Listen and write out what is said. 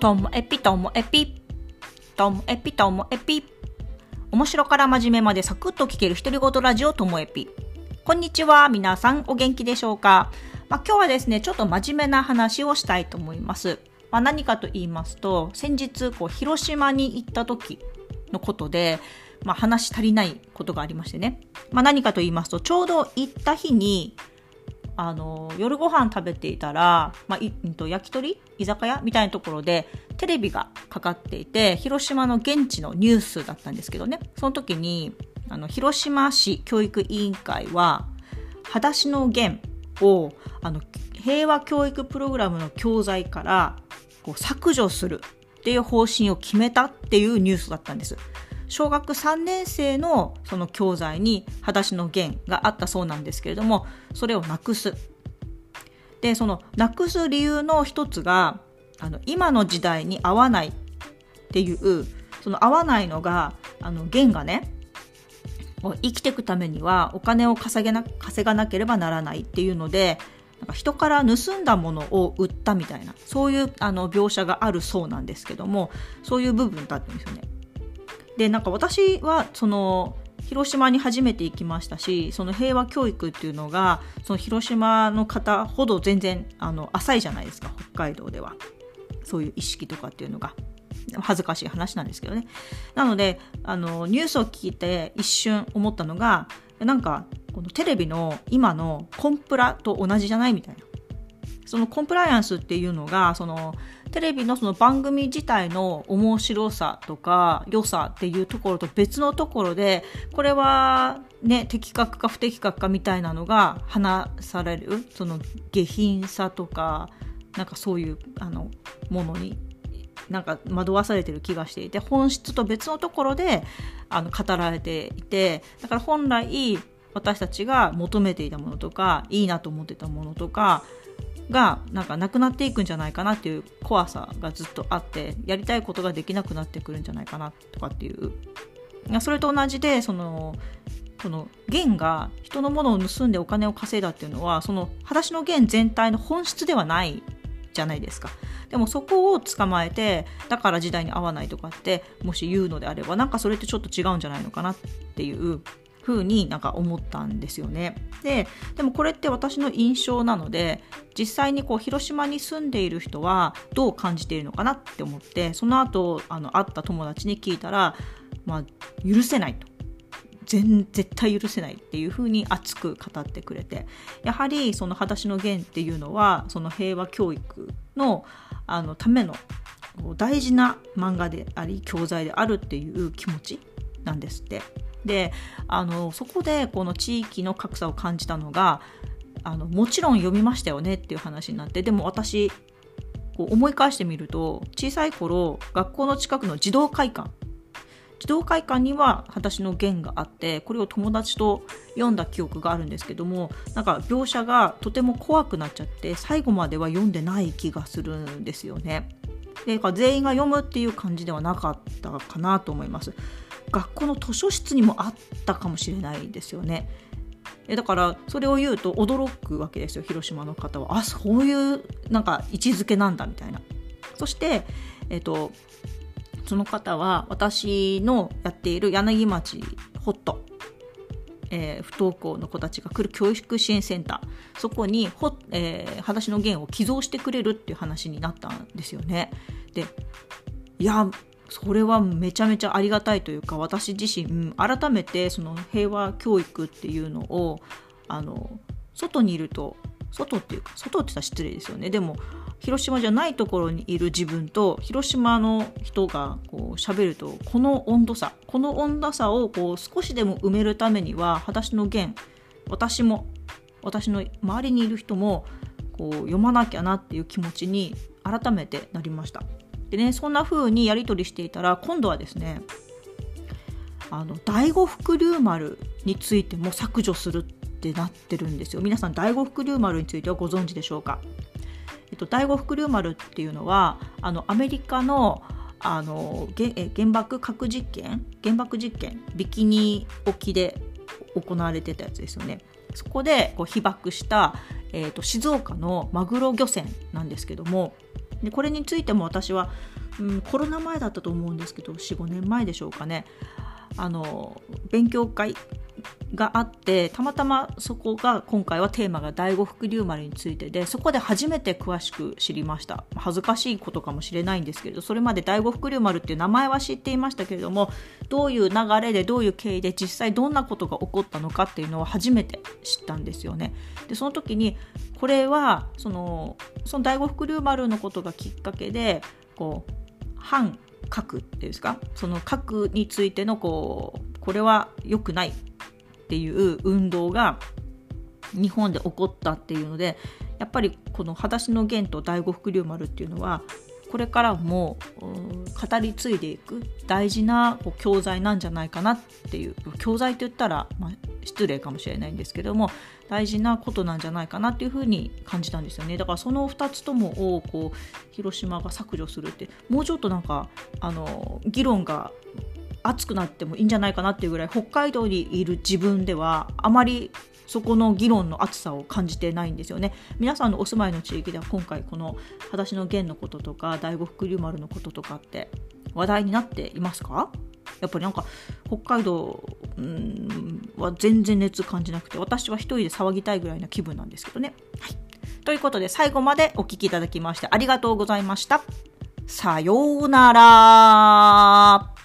ともエピともエピともエピともエピ。面白から真面目までサクッと聞ける独り言ラジオともエピ。こんにちは皆さんお元気でしょうか、まあ、今日はですねちょっと真面目な話をしたいと思います、まあ、何かと言いますと先日こう広島に行った時のことでまあ、話足りないことがありましてね、まあ、何かと言いますとちょうど行った日にあの夜ご飯食べていたら、まあ、いと焼き鳥？居酒屋？みたいなところでテレビがかかっていて広島の現地のニュースだったんですけどね。その時にあの広島市教育委員会は「裸足の弦」をあの平和教育プログラムの教材からこう削除するっていう方針を決めたっていうニュースだったんです。小学3年生のその教材に「裸足の弦」があったそうなんですけれどもそれをなくす。でそのなくす理由の一つがあの今の時代に合わないっていうその合わないのがあの弦がね生きていくためにはお金を稼げな稼がなければならないっていうのでなんか人から盗んだものを売ったみたいなそういうあの描写があるそうなんですけどもそういう部分だったんですよね。でなんか私はその広島に初めて行きましたしその平和教育っていうのがその広島の方ほど全然あの浅いじゃないですか北海道では。そういう意識とかっていうのが。恥ずかしい話なんですけどね。なのであのニュースを聞いて一瞬思ったのがなんかこのテレビの今のコンプラと同じじゃないみたいな。そのコンプライアンスっていうのがそのテレビのその番組自体の面白さとか良さっていうところと別のところでこれはね的確か不的確かみたいなのが話される。その下品さとかなんかそういうあのものになんか惑わされてる気がしていて本質と別のところであの語られていてだから本来私たちが求めていたものとかいいなと思ってたものとかがなんかなくなっていくんじゃないかなっていう怖さがずっとあってやりたいことができなくなってくるんじゃないかなとかっていう。それと同じでそのその弦が人のものを盗んでお金を稼いだっていうのはその裸足の弦全体の本質ではないじゃないですか。でもそこを捕まえてだから時代に合わないとかってもし言うのであればなんかそれってちょっと違うんじゃないのかなっていう風になんか思ったんですよね。ででもこれって私の印象なので実際にこう広島に住んでいる人はどう感じているのかなって思ってその後あの会った友達に聞いたら、まあ、許せないと。全絶対許せないっていう風に熱く語ってくれてやはりその「裸足の弦」っていうのはその平和教育のあのための大事な漫画であり教材であるっていう気持ちなんですって。であのそこでこの地域の格差を感じたのがあのもちろん読みましたよねっていう話になってでも私こう思い返してみると小さい頃学校の近くの児童会館児童会館には「裸足の弦」があってこれを友達と読んだ記憶があるんですけどもなんか描写がとても怖くなっちゃって最後までは読んでない気がするんですよね。で全員が読むっていう感じではなかったかなと思います。学校の図書室にもあったかもしれないですよね。だからそれを言うと驚くわけですよ広島の方はあそういうなんか位置づけなんだみたいなそして、えっと、その方は私のやっている柳町ホット、えー、不登校の子たちが来る教育支援センターそこにほ、えー、裸足の弦を寄贈してくれるっていう話になったんですよね。でいやそれはめちゃめちゃありがたいというか私自身改めてその平和教育っていうのをあの外にいると外っていうか外って言ったら失礼ですよねでも広島じゃないところにいる自分と広島の人がこう喋るとこの温度差この温度差をこう少しでも埋めるためには裸足の弦私も私の周りにいる人もこう読まなきゃなっていう気持ちに改めてなりました。でねそんな風にやり取りしていたら今度はですねあの第五福竜丸についても削除するってなってるんですよ。皆さん第五福竜丸についてはご存知でしょうか、えっと、第五福竜丸っていうのはあのアメリカのあの原爆核実験？原爆実験？ビキニ沖で行われてたやつですよね。そこでこう被爆した、えーと静岡のマグロ漁船なんですけどもでこれについても私は、うん、コロナ前だったと思うんですけど45年前でしょうかね。あの勉強会があってたまたまそこが今回はテーマが第五福竜丸についてでそこで初めて詳しく知りました。恥ずかしいことかもしれないんですけれどそれまで第五福竜丸っていう名前は知っていましたけれどもどういう流れでどういう経緯で実際どんなことが起こったのかっていうのを初めて知ったんですよね。でその時にこれはそのその第五福竜丸のことがきっかけでこう反核っていうんですか？その核についてのこうこれは良くないっていう運動が日本で起こったっていうのでやっぱりこの「裸足の弦」と「第五福竜丸」っていうのはこれからも語り継いでいく大事なこう教材なんじゃないかなっていう教材と言ったら、まあ、失礼かもしれないんですけども大事なことなんじゃないかなっていうふうに感じたんですよね。だからその2つともをこう広島が削除するってもうちょっとなんかあの議論が熱くなってもいいんじゃないかなっていうぐらい北海道にいる自分ではあまりそこの議論の熱さを感じてないんですよね皆さんのお住まいの地域では今回この「裸足の弦」のこととか第五福竜丸のこととかって話題になっていますか？やっぱりなんか北海道は全然熱感じなくて私は一人で騒ぎたいぐらいな気分なんですけどね。はい、ということで最後までお聴きいただきましてありがとうございました。さようなら。